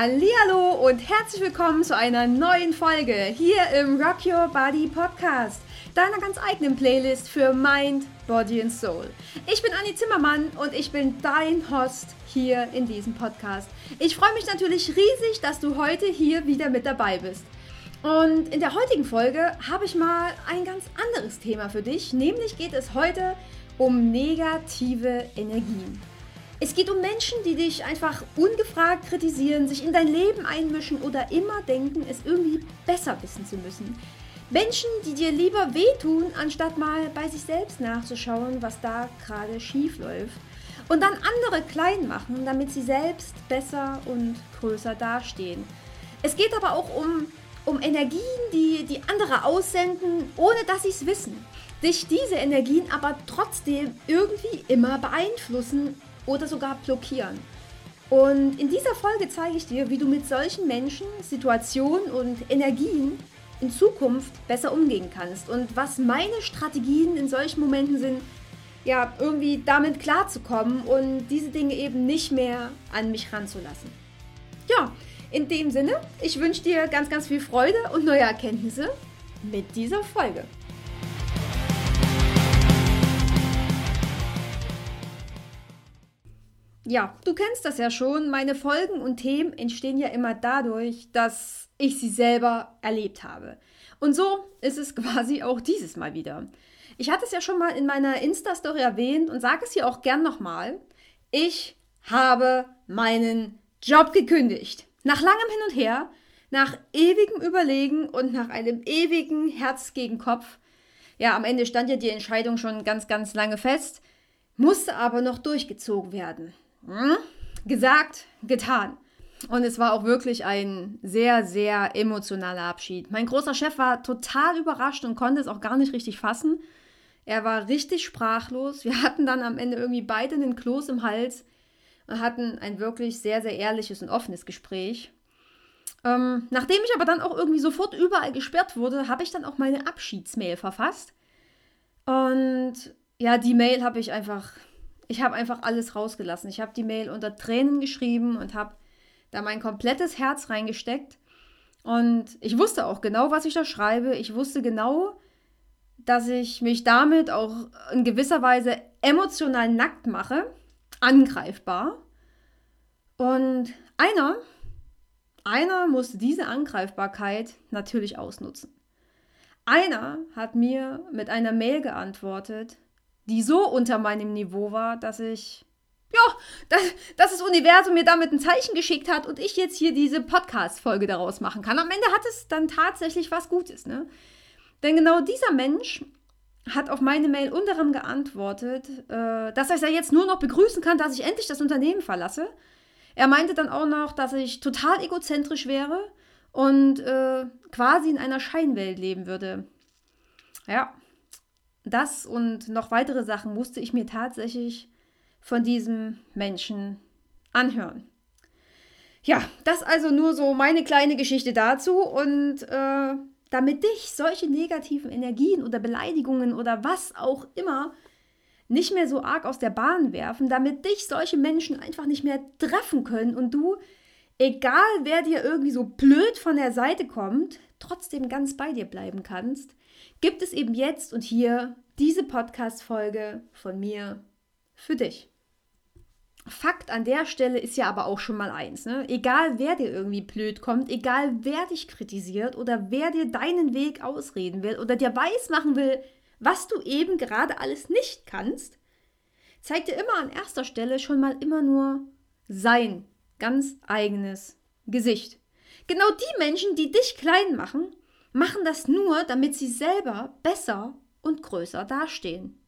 Hallo und herzlich willkommen zu einer neuen Folge hier im Rock Your Body Podcast, deiner ganz eigenen Playlist für Mind, Body and Soul. Ich bin Anni Zimmermann und ich bin dein Host hier in diesem Podcast. Ich freue mich natürlich riesig, dass du heute hier wieder mit dabei bist. Und in der heutigen Folge habe ich mal ein ganz anderes Thema für dich, nämlich geht es heute um negative Energien. Es geht um Menschen, die dich einfach ungefragt kritisieren, sich in dein Leben einmischen oder immer denken, es irgendwie besser wissen zu müssen. Menschen, die dir lieber wehtun, anstatt mal bei sich selbst nachzuschauen, was da gerade schief läuft. Und dann andere klein machen, damit sie selbst besser und größer dastehen. Es geht aber auch um, um Energien, die, die andere aussenden, ohne dass sie es wissen. Dich diese Energien aber trotzdem irgendwie immer beeinflussen oder sogar blockieren. Und in dieser Folge zeige ich dir, wie du mit solchen Menschen, Situationen und Energien in Zukunft besser umgehen kannst und was meine Strategien in solchen Momenten sind, ja, irgendwie damit klarzukommen und diese Dinge eben nicht mehr an mich ranzulassen. Ja, in dem Sinne, ich wünsche dir ganz, ganz viel Freude und neue Erkenntnisse mit dieser Folge. Ja, du kennst das ja schon. Meine Folgen und Themen entstehen ja immer dadurch, dass ich sie selber erlebt habe. Und so ist es quasi auch dieses Mal wieder. Ich hatte es ja schon mal in meiner Insta-Story erwähnt und sage es hier auch gern nochmal. Ich habe meinen Job gekündigt. Nach langem Hin und Her, nach ewigem Überlegen und nach einem ewigen Herz gegen Kopf. Ja, am Ende stand ja die Entscheidung schon ganz, ganz lange fest, musste aber noch durchgezogen werden. Hm? Gesagt, getan. Und es war auch wirklich ein sehr, sehr emotionaler Abschied. Mein großer Chef war total überrascht und konnte es auch gar nicht richtig fassen. Er war richtig sprachlos. Wir hatten dann am Ende irgendwie beide einen Kloß im Hals und hatten ein wirklich sehr, sehr ehrliches und offenes Gespräch. Ähm, nachdem ich aber dann auch irgendwie sofort überall gesperrt wurde, habe ich dann auch meine Abschiedsmail verfasst. Und ja, die Mail habe ich einfach ich habe einfach alles rausgelassen. Ich habe die Mail unter Tränen geschrieben und habe da mein komplettes Herz reingesteckt. Und ich wusste auch genau, was ich da schreibe. Ich wusste genau, dass ich mich damit auch in gewisser Weise emotional nackt mache, angreifbar. Und einer, einer musste diese Angreifbarkeit natürlich ausnutzen. Einer hat mir mit einer Mail geantwortet, die so unter meinem Niveau war, dass ich, ja, dass, dass das Universum mir damit ein Zeichen geschickt hat und ich jetzt hier diese Podcast-Folge daraus machen kann. Am Ende hat es dann tatsächlich was Gutes, ne? Denn genau dieser Mensch hat auf meine Mail unterem geantwortet, äh, dass es ja jetzt nur noch begrüßen kann, dass ich endlich das Unternehmen verlasse. Er meinte dann auch noch, dass ich total egozentrisch wäre und äh, quasi in einer Scheinwelt leben würde. Ja, das und noch weitere Sachen musste ich mir tatsächlich von diesem Menschen anhören. Ja, das also nur so meine kleine Geschichte dazu und äh, damit dich solche negativen Energien oder Beleidigungen oder was auch immer nicht mehr so arg aus der Bahn werfen, damit dich solche Menschen einfach nicht mehr treffen können und du, egal wer dir irgendwie so blöd von der Seite kommt, trotzdem ganz bei dir bleiben kannst, gibt es eben jetzt und hier diese Podcast-Folge von mir für dich. Fakt an der Stelle ist ja aber auch schon mal eins, ne? Egal wer dir irgendwie blöd kommt, egal wer dich kritisiert oder wer dir deinen Weg ausreden will oder dir weismachen will, was du eben gerade alles nicht kannst, zeigt dir immer an erster Stelle schon mal immer nur sein ganz eigenes Gesicht. Genau die Menschen, die dich klein machen, machen das nur, damit sie selber besser und größer dastehen.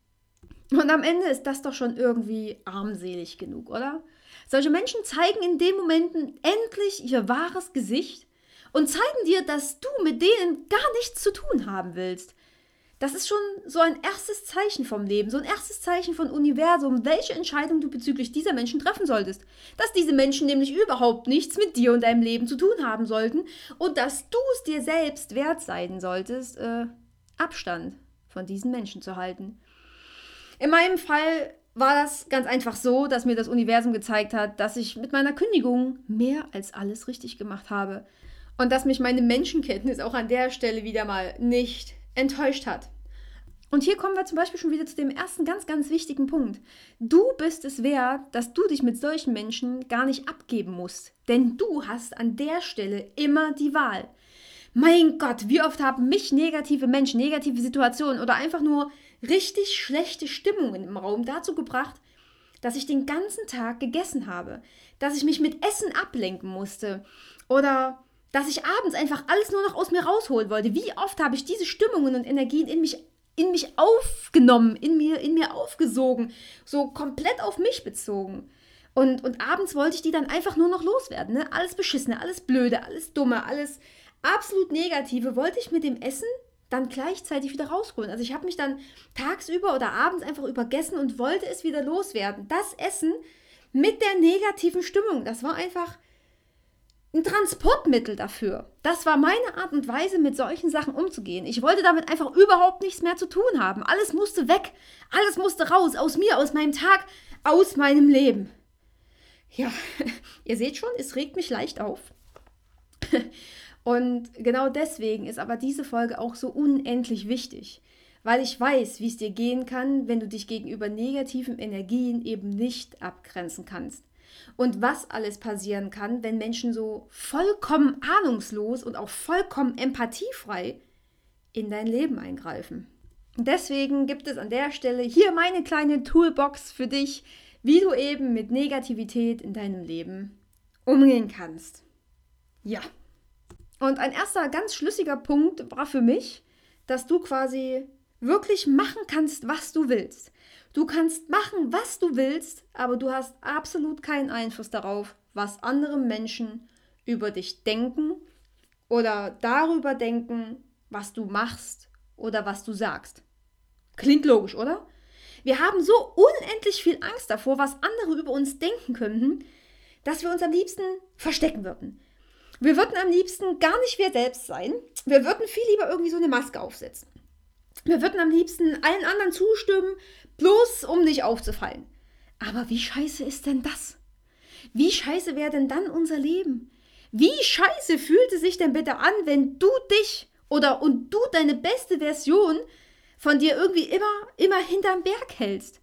Und am Ende ist das doch schon irgendwie armselig genug, oder? Solche Menschen zeigen in den Momenten endlich ihr wahres Gesicht und zeigen dir, dass du mit denen gar nichts zu tun haben willst. Das ist schon so ein erstes Zeichen vom Leben, so ein erstes Zeichen von Universum, welche Entscheidung du bezüglich dieser Menschen treffen solltest. Dass diese Menschen nämlich überhaupt nichts mit dir und deinem Leben zu tun haben sollten und dass du es dir selbst wert sein solltest, äh, Abstand von diesen Menschen zu halten. In meinem Fall war das ganz einfach so, dass mir das Universum gezeigt hat, dass ich mit meiner Kündigung mehr als alles richtig gemacht habe. Und dass mich meine Menschenkenntnis auch an der Stelle wieder mal nicht enttäuscht hat. Und hier kommen wir zum Beispiel schon wieder zu dem ersten ganz, ganz wichtigen Punkt. Du bist es wert, dass du dich mit solchen Menschen gar nicht abgeben musst. Denn du hast an der Stelle immer die Wahl. Mein Gott, wie oft haben mich negative Menschen, negative Situationen oder einfach nur richtig schlechte Stimmungen im Raum dazu gebracht, dass ich den ganzen Tag gegessen habe, dass ich mich mit Essen ablenken musste oder dass ich abends einfach alles nur noch aus mir rausholen wollte. Wie oft habe ich diese Stimmungen und Energien in mich in mich aufgenommen, in mir, in mir aufgesogen, so komplett auf mich bezogen. Und, und abends wollte ich die dann einfach nur noch loswerden. Ne? Alles Beschissene, alles Blöde, alles Dumme, alles absolut Negative wollte ich mit dem Essen dann gleichzeitig wieder rausholen. Also ich habe mich dann tagsüber oder abends einfach übergessen und wollte es wieder loswerden. Das Essen mit der negativen Stimmung, das war einfach ein Transportmittel dafür. Das war meine Art und Weise, mit solchen Sachen umzugehen. Ich wollte damit einfach überhaupt nichts mehr zu tun haben. Alles musste weg. Alles musste raus. Aus mir, aus meinem Tag, aus meinem Leben. Ja, ihr seht schon, es regt mich leicht auf. Und genau deswegen ist aber diese Folge auch so unendlich wichtig. Weil ich weiß, wie es dir gehen kann, wenn du dich gegenüber negativen Energien eben nicht abgrenzen kannst und was alles passieren kann, wenn Menschen so vollkommen ahnungslos und auch vollkommen empathiefrei in dein Leben eingreifen. Deswegen gibt es an der Stelle hier meine kleine Toolbox für dich, wie du eben mit Negativität in deinem Leben umgehen kannst. Ja. Und ein erster ganz schlüssiger Punkt war für mich, dass du quasi wirklich machen kannst, was du willst. Du kannst machen, was du willst, aber du hast absolut keinen Einfluss darauf, was andere Menschen über dich denken oder darüber denken, was du machst oder was du sagst. Klingt logisch, oder? Wir haben so unendlich viel Angst davor, was andere über uns denken könnten, dass wir uns am liebsten verstecken würden. Wir würden am liebsten gar nicht wir selbst sein. Wir würden viel lieber irgendwie so eine Maske aufsetzen. Wir würden am liebsten allen anderen zustimmen, bloß um nicht aufzufallen. Aber wie scheiße ist denn das? Wie scheiße wäre denn dann unser Leben? Wie scheiße fühlt es sich denn bitte an, wenn du dich oder und du deine beste Version von dir irgendwie immer, immer hinterm Berg hältst?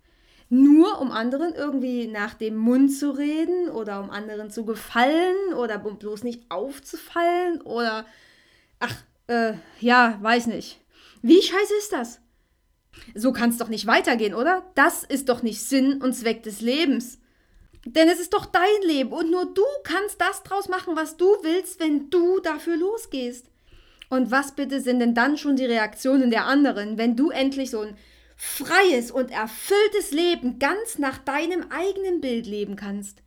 Nur um anderen irgendwie nach dem Mund zu reden oder um anderen zu gefallen oder um bloß nicht aufzufallen oder ach, äh, ja, weiß nicht. Wie scheiße ist das? So kann es doch nicht weitergehen, oder? Das ist doch nicht Sinn und Zweck des Lebens. Denn es ist doch dein Leben und nur du kannst das draus machen, was du willst, wenn du dafür losgehst. Und was bitte sind denn dann schon die Reaktionen der anderen, wenn du endlich so ein freies und erfülltes Leben ganz nach deinem eigenen Bild leben kannst?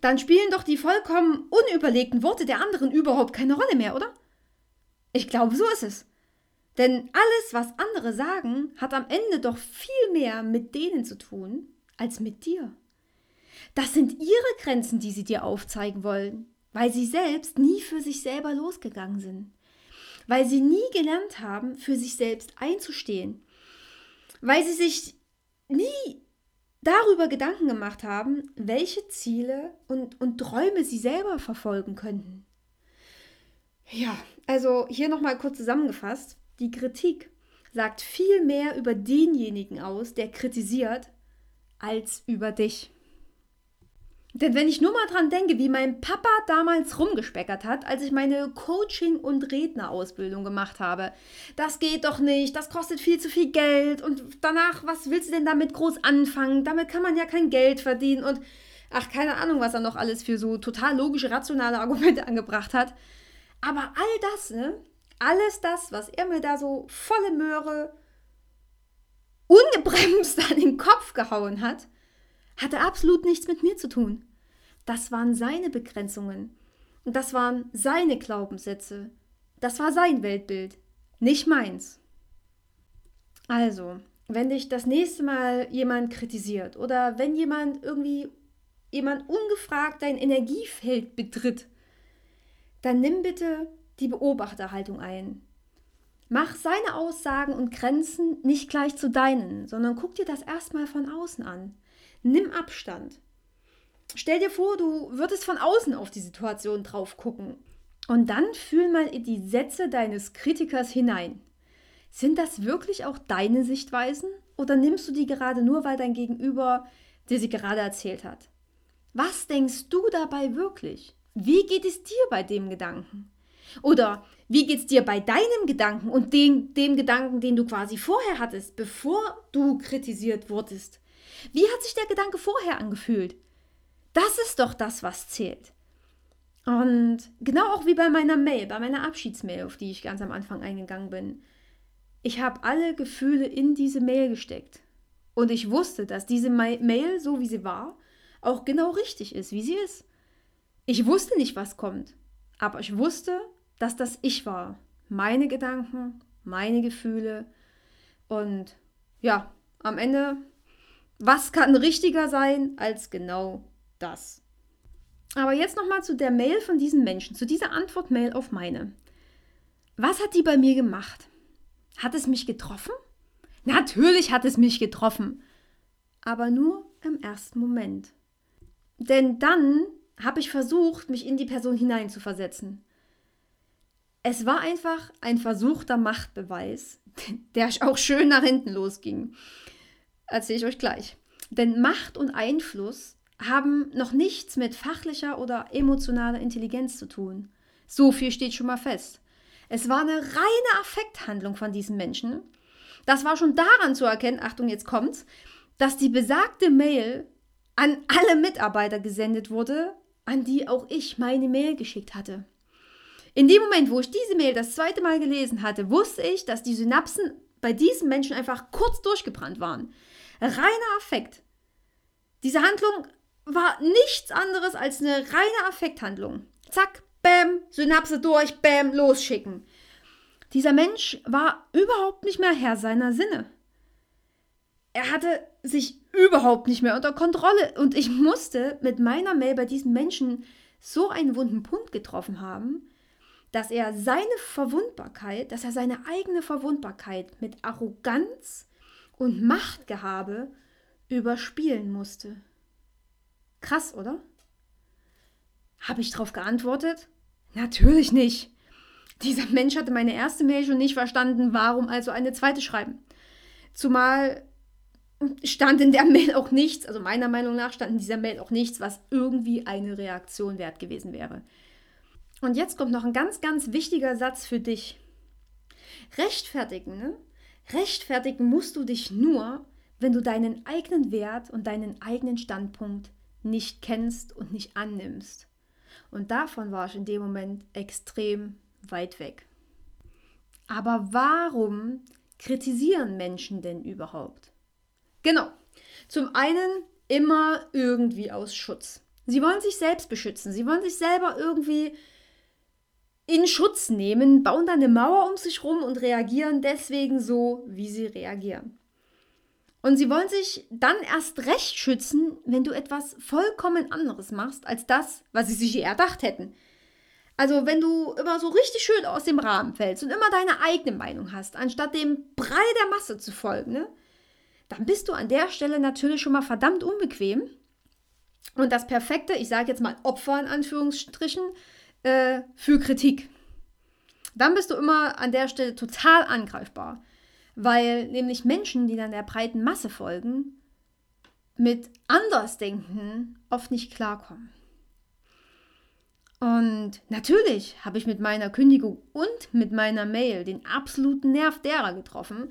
Dann spielen doch die vollkommen unüberlegten Worte der anderen überhaupt keine Rolle mehr, oder? Ich glaube, so ist es. Denn alles, was andere sagen, hat am Ende doch viel mehr mit denen zu tun als mit dir. Das sind ihre Grenzen, die sie dir aufzeigen wollen, weil sie selbst nie für sich selber losgegangen sind, weil sie nie gelernt haben, für sich selbst einzustehen, weil sie sich nie darüber Gedanken gemacht haben, welche Ziele und, und Träume sie selber verfolgen könnten. Ja, also hier nochmal kurz zusammengefasst. Die Kritik sagt viel mehr über denjenigen aus, der kritisiert, als über dich. Denn wenn ich nur mal dran denke, wie mein Papa damals rumgespeckert hat, als ich meine Coaching- und Rednerausbildung gemacht habe. Das geht doch nicht, das kostet viel zu viel Geld und danach, was willst du denn damit groß anfangen? Damit kann man ja kein Geld verdienen und ach, keine Ahnung, was er noch alles für so total logische, rationale Argumente angebracht hat. Aber all das, ne, alles das, was er mir da so volle Möhre ungebremst an den Kopf gehauen hat, hatte absolut nichts mit mir zu tun. Das waren seine Begrenzungen. Und das waren seine Glaubenssätze. Das war sein Weltbild, nicht meins. Also, wenn dich das nächste Mal jemand kritisiert oder wenn jemand irgendwie jemand ungefragt dein Energiefeld betritt, dann nimm bitte die Beobachterhaltung ein. Mach seine Aussagen und Grenzen nicht gleich zu deinen, sondern guck dir das erstmal von außen an. nimm Abstand. Stell dir vor, du würdest von außen auf die Situation drauf gucken. Und dann fühl mal in die Sätze deines Kritikers hinein. Sind das wirklich auch deine Sichtweisen oder nimmst du die gerade nur, weil dein Gegenüber dir sie gerade erzählt hat? Was denkst du dabei wirklich? Wie geht es dir bei dem Gedanken? Oder wie geht es dir bei deinem Gedanken und dem, dem Gedanken, den du quasi vorher hattest, bevor du kritisiert wurdest? Wie hat sich der Gedanke vorher angefühlt? Das ist doch das, was zählt. Und genau auch wie bei meiner Mail, bei meiner Abschiedsmail, auf die ich ganz am Anfang eingegangen bin. Ich habe alle Gefühle in diese Mail gesteckt. Und ich wusste, dass diese Mail, so wie sie war, auch genau richtig ist, wie sie ist. Ich wusste nicht, was kommt. Aber ich wusste, dass das ich war. Meine Gedanken, meine Gefühle. Und ja, am Ende, was kann richtiger sein als genau das? Aber jetzt nochmal zu der Mail von diesen Menschen, zu dieser Antwort-Mail auf meine. Was hat die bei mir gemacht? Hat es mich getroffen? Natürlich hat es mich getroffen. Aber nur im ersten Moment. Denn dann habe ich versucht, mich in die Person hineinzuversetzen. Es war einfach ein versuchter Machtbeweis, der auch schön nach hinten losging. Erzähle ich euch gleich. Denn Macht und Einfluss haben noch nichts mit fachlicher oder emotionaler Intelligenz zu tun. So viel steht schon mal fest. Es war eine reine Affekthandlung von diesen Menschen. Das war schon daran zu erkennen, Achtung, jetzt kommt's, dass die besagte Mail an alle Mitarbeiter gesendet wurde, an die auch ich meine Mail geschickt hatte. In dem Moment, wo ich diese Mail das zweite Mal gelesen hatte, wusste ich, dass die Synapsen bei diesen Menschen einfach kurz durchgebrannt waren. Reiner Affekt. Diese Handlung war nichts anderes als eine reine Affekthandlung. Zack, bam, Synapse durch, bam, losschicken. Dieser Mensch war überhaupt nicht mehr Herr seiner Sinne. Er hatte sich überhaupt nicht mehr unter Kontrolle und ich musste mit meiner Mail bei diesem Menschen so einen wunden Punkt getroffen haben, dass er seine Verwundbarkeit, dass er seine eigene Verwundbarkeit mit Arroganz und Machtgehabe überspielen musste. Krass, oder? Habe ich darauf geantwortet? Natürlich nicht. Dieser Mensch hatte meine erste Mail schon nicht verstanden, warum also eine zweite schreiben. Zumal stand in der Mail auch nichts, also meiner Meinung nach stand in dieser Mail auch nichts, was irgendwie eine Reaktion wert gewesen wäre. Und jetzt kommt noch ein ganz, ganz wichtiger Satz für dich. Rechtfertigen, ne? Rechtfertigen musst du dich nur, wenn du deinen eigenen Wert und deinen eigenen Standpunkt nicht kennst und nicht annimmst. Und davon war ich in dem Moment extrem weit weg. Aber warum kritisieren Menschen denn überhaupt? Genau. Zum einen immer irgendwie aus Schutz. Sie wollen sich selbst beschützen. Sie wollen sich selber irgendwie in Schutz nehmen, bauen dann eine Mauer um sich rum und reagieren deswegen so, wie sie reagieren. Und sie wollen sich dann erst recht schützen, wenn du etwas vollkommen anderes machst als das, was sie sich erdacht hätten. Also wenn du immer so richtig schön aus dem Rahmen fällst und immer deine eigene Meinung hast, anstatt dem Brei der Masse zu folgen, ne, dann bist du an der Stelle natürlich schon mal verdammt unbequem. Und das perfekte, ich sage jetzt mal Opfer in Anführungsstrichen, äh, für Kritik. Dann bist du immer an der Stelle total angreifbar weil nämlich Menschen, die dann der breiten Masse folgen, mit Andersdenken oft nicht klarkommen. Und natürlich habe ich mit meiner Kündigung und mit meiner Mail den absoluten Nerv derer getroffen,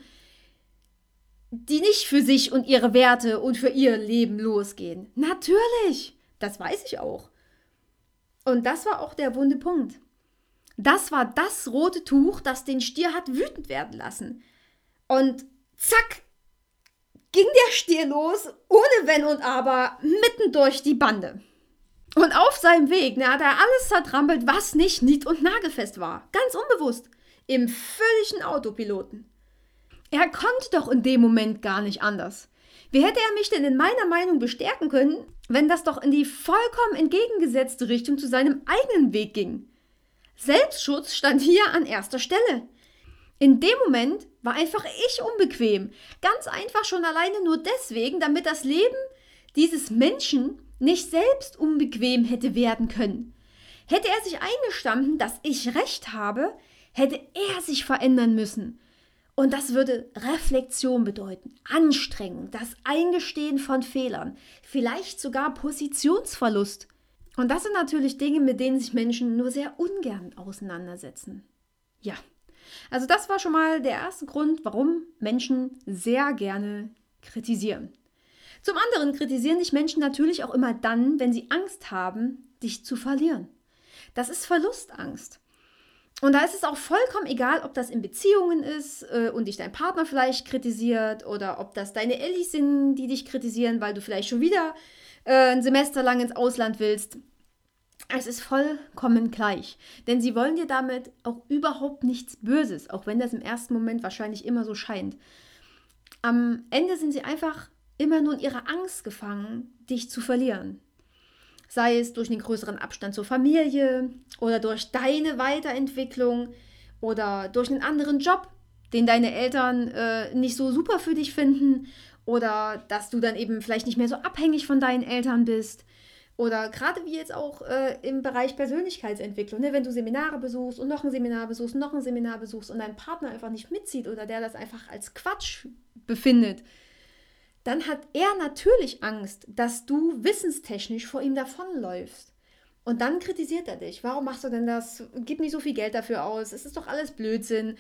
die nicht für sich und ihre Werte und für ihr Leben losgehen. Natürlich, das weiß ich auch. Und das war auch der wunde Punkt. Das war das rote Tuch, das den Stier hat wütend werden lassen. Und zack, ging der Stier los, ohne Wenn und Aber, mitten durch die Bande. Und auf seinem Weg ne, hat er alles zertrampelt, was nicht nied- und nagelfest war. Ganz unbewusst. Im völligen Autopiloten. Er konnte doch in dem Moment gar nicht anders. Wie hätte er mich denn in meiner Meinung bestärken können, wenn das doch in die vollkommen entgegengesetzte Richtung zu seinem eigenen Weg ging? Selbstschutz stand hier an erster Stelle. In dem Moment war einfach ich unbequem. Ganz einfach schon alleine nur deswegen, damit das Leben dieses Menschen nicht selbst unbequem hätte werden können. Hätte er sich eingestanden, dass ich recht habe, hätte er sich verändern müssen. Und das würde Reflexion bedeuten, Anstrengung, das Eingestehen von Fehlern, vielleicht sogar Positionsverlust. Und das sind natürlich Dinge, mit denen sich Menschen nur sehr ungern auseinandersetzen. Ja, also das war schon mal der erste Grund, warum Menschen sehr gerne kritisieren. Zum anderen kritisieren dich Menschen natürlich auch immer dann, wenn sie Angst haben, dich zu verlieren. Das ist Verlustangst. Und da ist es auch vollkommen egal, ob das in Beziehungen ist äh, und dich dein Partner vielleicht kritisiert oder ob das deine Ellis sind, die dich kritisieren, weil du vielleicht schon wieder äh, ein Semester lang ins Ausland willst. Es ist vollkommen gleich, denn sie wollen dir damit auch überhaupt nichts Böses, auch wenn das im ersten Moment wahrscheinlich immer so scheint. Am Ende sind sie einfach immer nur in ihrer Angst gefangen, dich zu verlieren. Sei es durch einen größeren Abstand zur Familie oder durch deine Weiterentwicklung oder durch einen anderen Job, den deine Eltern äh, nicht so super für dich finden oder dass du dann eben vielleicht nicht mehr so abhängig von deinen Eltern bist oder gerade wie jetzt auch äh, im Bereich Persönlichkeitsentwicklung, ne? wenn du Seminare besuchst und noch ein Seminar besuchst und noch ein Seminar besuchst und dein Partner einfach nicht mitzieht oder der das einfach als Quatsch befindet, dann hat er natürlich Angst, dass du wissenstechnisch vor ihm davonläufst. Und dann kritisiert er dich. Warum machst du denn das? Gib nicht so viel Geld dafür aus. Es ist doch alles Blödsinn.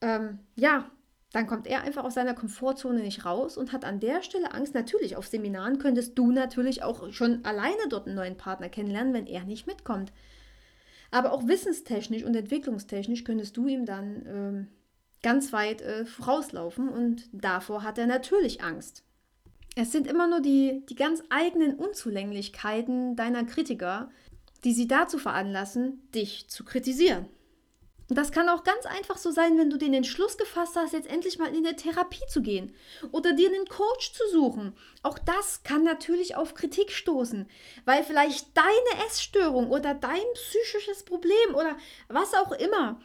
Ähm, ja, dann kommt er einfach aus seiner Komfortzone nicht raus und hat an der Stelle Angst. Natürlich, auf Seminaren könntest du natürlich auch schon alleine dort einen neuen Partner kennenlernen, wenn er nicht mitkommt. Aber auch wissenstechnisch und entwicklungstechnisch könntest du ihm dann ähm, ganz weit äh, vorauslaufen und davor hat er natürlich Angst. Es sind immer nur die, die ganz eigenen Unzulänglichkeiten deiner Kritiker, die sie dazu veranlassen, dich zu kritisieren. Und das kann auch ganz einfach so sein, wenn du den Entschluss gefasst hast, jetzt endlich mal in eine Therapie zu gehen oder dir einen Coach zu suchen. Auch das kann natürlich auf Kritik stoßen, weil vielleicht deine Essstörung oder dein psychisches Problem oder was auch immer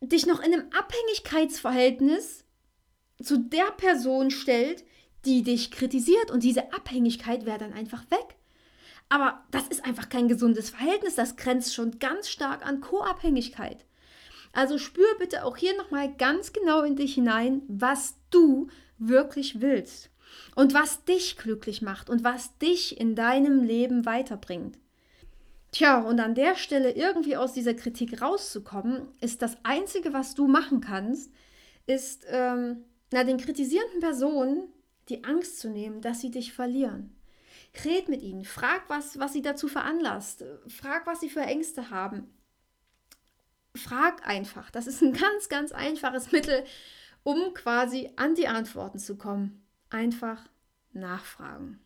dich noch in einem Abhängigkeitsverhältnis zu der Person stellt, die dich kritisiert und diese Abhängigkeit wäre dann einfach weg. Aber das ist einfach kein gesundes Verhältnis, das grenzt schon ganz stark an Co-Abhängigkeit. Also spür bitte auch hier nochmal ganz genau in dich hinein, was du wirklich willst und was dich glücklich macht und was dich in deinem Leben weiterbringt. Tja, und an der Stelle irgendwie aus dieser Kritik rauszukommen, ist das Einzige, was du machen kannst, ist ähm, na, den kritisierenden Personen die Angst zu nehmen, dass sie dich verlieren. Red mit ihnen, frag, was, was sie dazu veranlasst, frag, was sie für Ängste haben, frag einfach. Das ist ein ganz, ganz einfaches Mittel, um quasi an die Antworten zu kommen. Einfach nachfragen.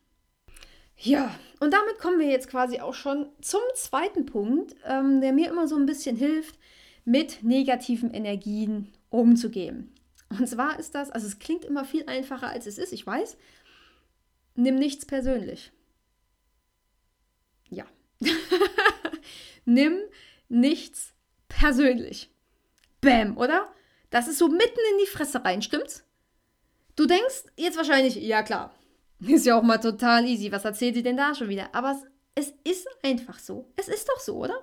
Ja, und damit kommen wir jetzt quasi auch schon zum zweiten Punkt, ähm, der mir immer so ein bisschen hilft, mit negativen Energien umzugehen. Und zwar ist das, also es klingt immer viel einfacher, als es ist, ich weiß. Nimm nichts persönlich. Ja. Nimm nichts persönlich. Bäm, oder? Das ist so mitten in die Fresse rein, stimmt's? Du denkst jetzt wahrscheinlich, ja klar, ist ja auch mal total easy. Was erzählt sie denn da schon wieder? Aber es, es ist einfach so. Es ist doch so, oder?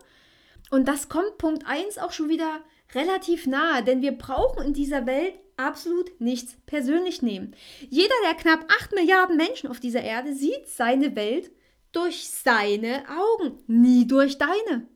Und das kommt Punkt 1 auch schon wieder relativ nahe, denn wir brauchen in dieser Welt absolut nichts persönlich nehmen. Jeder der knapp 8 Milliarden Menschen auf dieser Erde sieht seine Welt durch seine Augen, nie durch deine.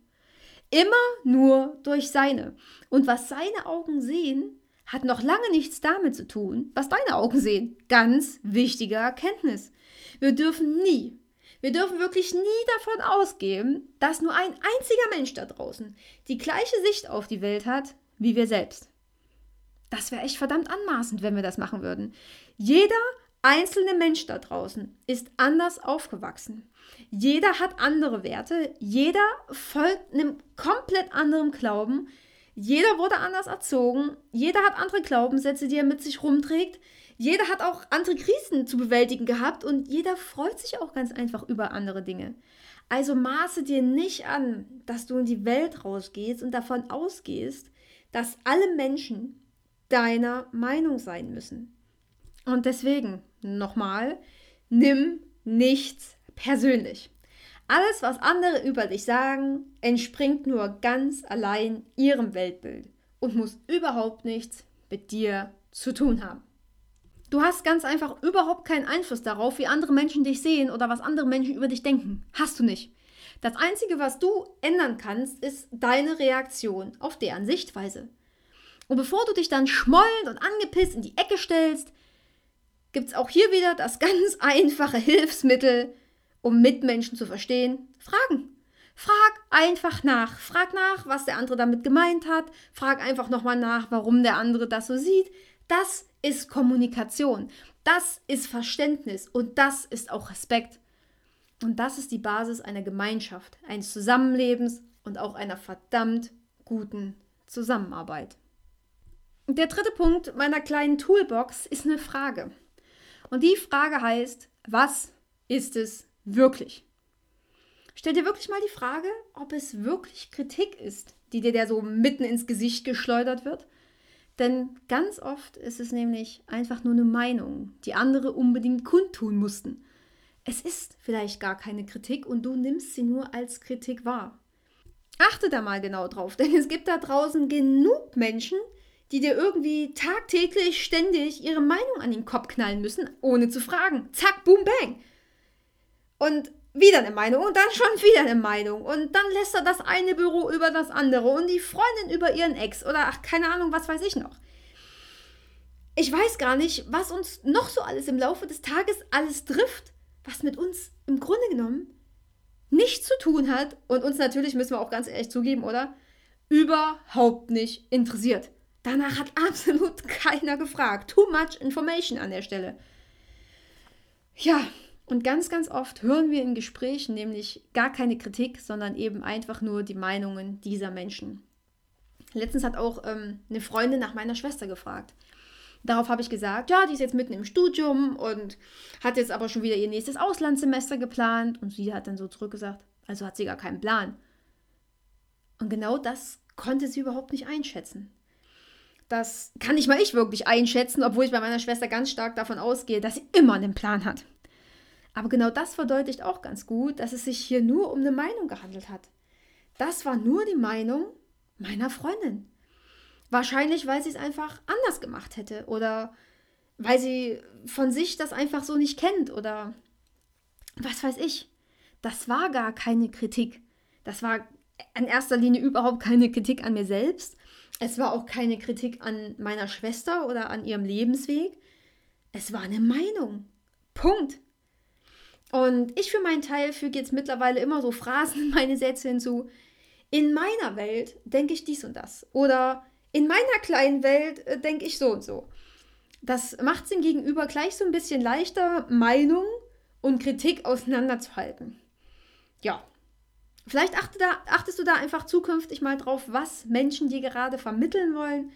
Immer nur durch seine. Und was seine Augen sehen, hat noch lange nichts damit zu tun, was deine Augen sehen. Ganz wichtige Erkenntnis. Wir dürfen nie, wir dürfen wirklich nie davon ausgehen, dass nur ein einziger Mensch da draußen die gleiche Sicht auf die Welt hat wie wir selbst. Das wäre echt verdammt anmaßend, wenn wir das machen würden. Jeder einzelne Mensch da draußen ist anders aufgewachsen. Jeder hat andere Werte, jeder folgt einem komplett anderen Glauben, jeder wurde anders erzogen, jeder hat andere Glaubenssätze, die er mit sich rumträgt, jeder hat auch andere Krisen zu bewältigen gehabt und jeder freut sich auch ganz einfach über andere Dinge. Also maße dir nicht an, dass du in die Welt rausgehst und davon ausgehst, dass alle Menschen deiner Meinung sein müssen. Und deswegen nochmal, nimm nichts persönlich. Alles, was andere über dich sagen, entspringt nur ganz allein ihrem Weltbild und muss überhaupt nichts mit dir zu tun haben. Du hast ganz einfach überhaupt keinen Einfluss darauf, wie andere Menschen dich sehen oder was andere Menschen über dich denken. Hast du nicht. Das Einzige, was du ändern kannst, ist deine Reaktion auf deren Sichtweise. Und bevor du dich dann schmollend und angepisst in die Ecke stellst, gibt es auch hier wieder das ganz einfache Hilfsmittel, um Mitmenschen zu verstehen. Fragen. Frag einfach nach. Frag nach, was der andere damit gemeint hat. Frag einfach nochmal nach, warum der andere das so sieht. Das ist Kommunikation. Das ist Verständnis und das ist auch Respekt. Und das ist die Basis einer Gemeinschaft, eines Zusammenlebens und auch einer verdammt guten Zusammenarbeit. Der dritte Punkt meiner kleinen Toolbox ist eine Frage. Und die Frage heißt, was ist es wirklich? Stell dir wirklich mal die Frage, ob es wirklich Kritik ist, die dir da so mitten ins Gesicht geschleudert wird. Denn ganz oft ist es nämlich einfach nur eine Meinung, die andere unbedingt kundtun mussten. Es ist vielleicht gar keine Kritik und du nimmst sie nur als Kritik wahr. Achte da mal genau drauf, denn es gibt da draußen genug Menschen, die dir irgendwie tagtäglich ständig ihre Meinung an den Kopf knallen müssen, ohne zu fragen. Zack, boom, bang. Und wieder eine Meinung und dann schon wieder eine Meinung. Und dann lässt er das eine Büro über das andere und die Freundin über ihren Ex oder ach, keine Ahnung, was weiß ich noch. Ich weiß gar nicht, was uns noch so alles im Laufe des Tages alles trifft, was mit uns im Grunde genommen nichts zu tun hat und uns natürlich, müssen wir auch ganz ehrlich zugeben, oder? Überhaupt nicht interessiert. Danach hat absolut keiner gefragt. Too much information an der Stelle. Ja, und ganz, ganz oft hören wir in Gesprächen nämlich gar keine Kritik, sondern eben einfach nur die Meinungen dieser Menschen. Letztens hat auch ähm, eine Freundin nach meiner Schwester gefragt. Darauf habe ich gesagt, ja, die ist jetzt mitten im Studium und hat jetzt aber schon wieder ihr nächstes Auslandssemester geplant. Und sie hat dann so zurückgesagt, also hat sie gar keinen Plan. Und genau das konnte sie überhaupt nicht einschätzen. Das kann nicht mal ich wirklich einschätzen, obwohl ich bei meiner Schwester ganz stark davon ausgehe, dass sie immer einen Plan hat. Aber genau das verdeutlicht auch ganz gut, dass es sich hier nur um eine Meinung gehandelt hat. Das war nur die Meinung meiner Freundin. Wahrscheinlich, weil sie es einfach anders gemacht hätte oder weil sie von sich das einfach so nicht kennt oder was weiß ich. Das war gar keine Kritik. Das war in erster Linie überhaupt keine Kritik an mir selbst, es war auch keine Kritik an meiner Schwester oder an ihrem Lebensweg. Es war eine Meinung. Punkt. Und ich für meinen Teil füge jetzt mittlerweile immer so Phrasen in meine Sätze hinzu. In meiner Welt denke ich dies und das. Oder in meiner kleinen Welt äh, denke ich so und so. Das macht es dem Gegenüber gleich so ein bisschen leichter, Meinung und Kritik auseinanderzuhalten. Ja, Vielleicht achte da, achtest du da einfach zukünftig mal drauf, was Menschen dir gerade vermitteln wollen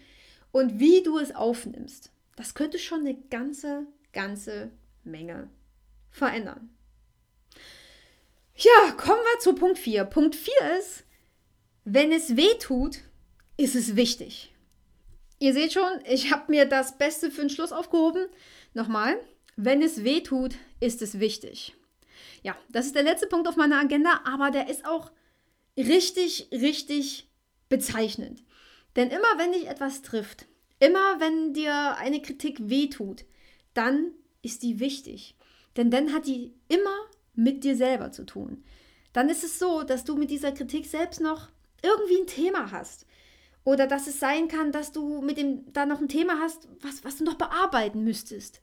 und wie du es aufnimmst. Das könnte schon eine ganze, ganze Menge verändern. Ja, kommen wir zu Punkt 4. Punkt 4 ist, wenn es weh tut, ist es wichtig. Ihr seht schon, ich habe mir das Beste für den Schluss aufgehoben. Nochmal, wenn es weh tut, ist es wichtig. Ja, das ist der letzte Punkt auf meiner Agenda, aber der ist auch richtig, richtig bezeichnend. Denn immer wenn dich etwas trifft, immer wenn dir eine Kritik wehtut, dann ist die wichtig. Denn dann hat die immer mit dir selber zu tun. Dann ist es so, dass du mit dieser Kritik selbst noch irgendwie ein Thema hast. Oder dass es sein kann, dass du mit dem da noch ein Thema hast, was, was du noch bearbeiten müsstest.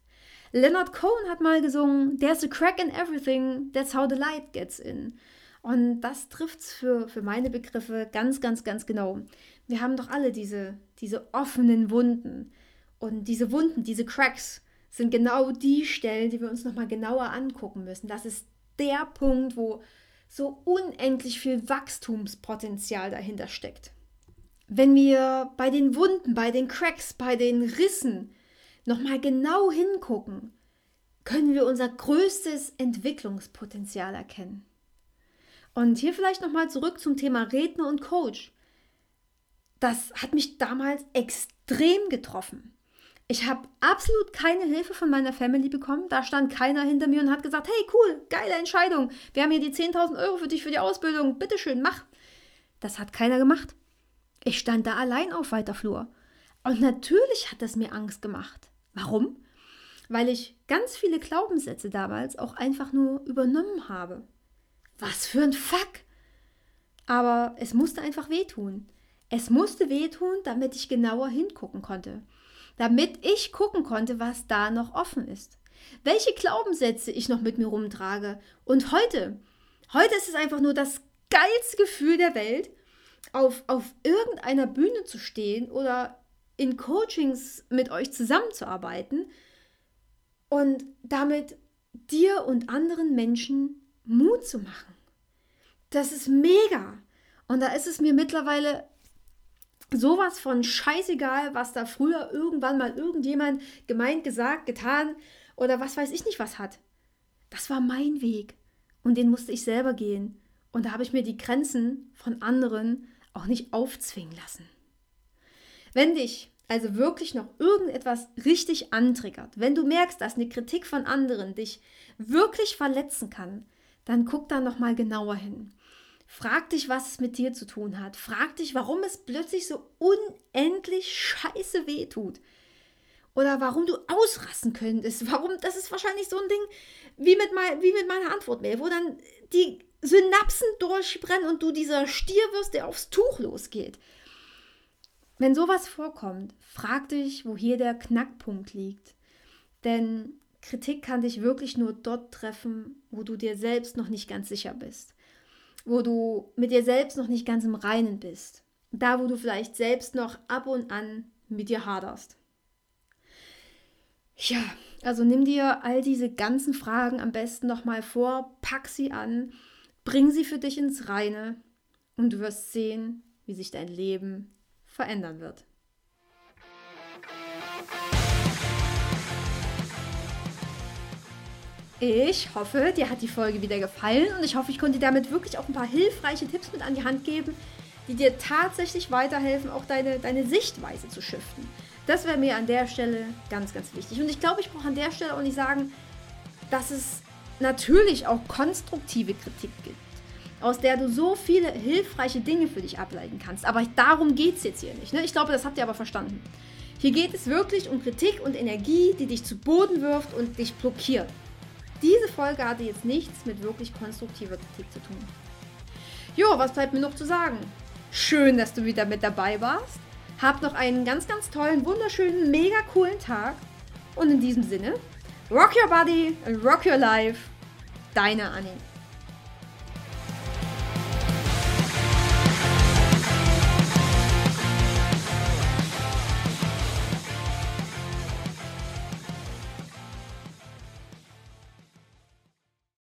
Leonard Cohen hat mal gesungen, There's a crack in everything, that's how the light gets in. Und das trifft es für, für meine Begriffe ganz, ganz, ganz genau. Wir haben doch alle diese, diese offenen Wunden. Und diese Wunden, diese Cracks, sind genau die Stellen, die wir uns nochmal genauer angucken müssen. Das ist der Punkt, wo so unendlich viel Wachstumspotenzial dahinter steckt. Wenn wir bei den Wunden, bei den Cracks, bei den Rissen nochmal genau hingucken, können wir unser größtes Entwicklungspotenzial erkennen. Und hier vielleicht nochmal zurück zum Thema Redner und Coach. Das hat mich damals extrem getroffen. Ich habe absolut keine Hilfe von meiner Family bekommen. Da stand keiner hinter mir und hat gesagt, hey cool, geile Entscheidung. Wir haben hier die 10.000 Euro für dich für die Ausbildung. Bitteschön, mach. Das hat keiner gemacht. Ich stand da allein auf weiter Flur. Und natürlich hat das mir Angst gemacht. Warum? Weil ich ganz viele Glaubenssätze damals auch einfach nur übernommen habe. Was für ein Fuck! Aber es musste einfach wehtun. Es musste wehtun, damit ich genauer hingucken konnte. Damit ich gucken konnte, was da noch offen ist. Welche Glaubenssätze ich noch mit mir rumtrage. Und heute, heute ist es einfach nur das geilste Gefühl der Welt, auf, auf irgendeiner Bühne zu stehen oder in Coachings mit euch zusammenzuarbeiten und damit dir und anderen Menschen Mut zu machen. Das ist mega. Und da ist es mir mittlerweile sowas von scheißegal, was da früher irgendwann mal irgendjemand gemeint, gesagt, getan oder was weiß ich nicht was hat. Das war mein Weg und den musste ich selber gehen. Und da habe ich mir die Grenzen von anderen auch nicht aufzwingen lassen. Wenn dich also wirklich noch irgendetwas richtig antriggert, wenn du merkst, dass eine Kritik von anderen dich wirklich verletzen kann, dann guck da noch mal genauer hin. Frag dich, was es mit dir zu tun hat. Frag dich, warum es plötzlich so unendlich scheiße weh tut. Oder warum du ausrasten könntest. Warum, das ist wahrscheinlich so ein Ding wie mit, mein, wie mit meiner Antwortmail, wo dann die Synapsen durchbrennen und du dieser Stier wirst, der aufs Tuch losgeht. Wenn sowas vorkommt, frag dich, wo hier der Knackpunkt liegt. Denn Kritik kann dich wirklich nur dort treffen, wo du dir selbst noch nicht ganz sicher bist. Wo du mit dir selbst noch nicht ganz im Reinen bist. Da, wo du vielleicht selbst noch ab und an mit dir haderst. Ja, also nimm dir all diese ganzen Fragen am besten nochmal vor, pack sie an Bring sie für dich ins Reine und du wirst sehen, wie sich dein Leben verändern wird. Ich hoffe, dir hat die Folge wieder gefallen und ich hoffe, ich konnte dir damit wirklich auch ein paar hilfreiche Tipps mit an die Hand geben, die dir tatsächlich weiterhelfen, auch deine, deine Sichtweise zu shiften. Das wäre mir an der Stelle ganz, ganz wichtig. Und ich glaube, ich brauche an der Stelle auch nicht sagen, dass es natürlich auch konstruktive Kritik gibt, aus der du so viele hilfreiche Dinge für dich ableiten kannst. Aber darum geht es jetzt hier nicht. Ne? Ich glaube, das habt ihr aber verstanden. Hier geht es wirklich um Kritik und Energie, die dich zu Boden wirft und dich blockiert. Diese Folge hatte jetzt nichts mit wirklich konstruktiver Kritik zu tun. Jo, was bleibt mir noch zu sagen? Schön, dass du wieder mit dabei warst. Hab noch einen ganz, ganz tollen, wunderschönen, mega coolen Tag. Und in diesem Sinne, rock your body and rock your life. Deine Annie.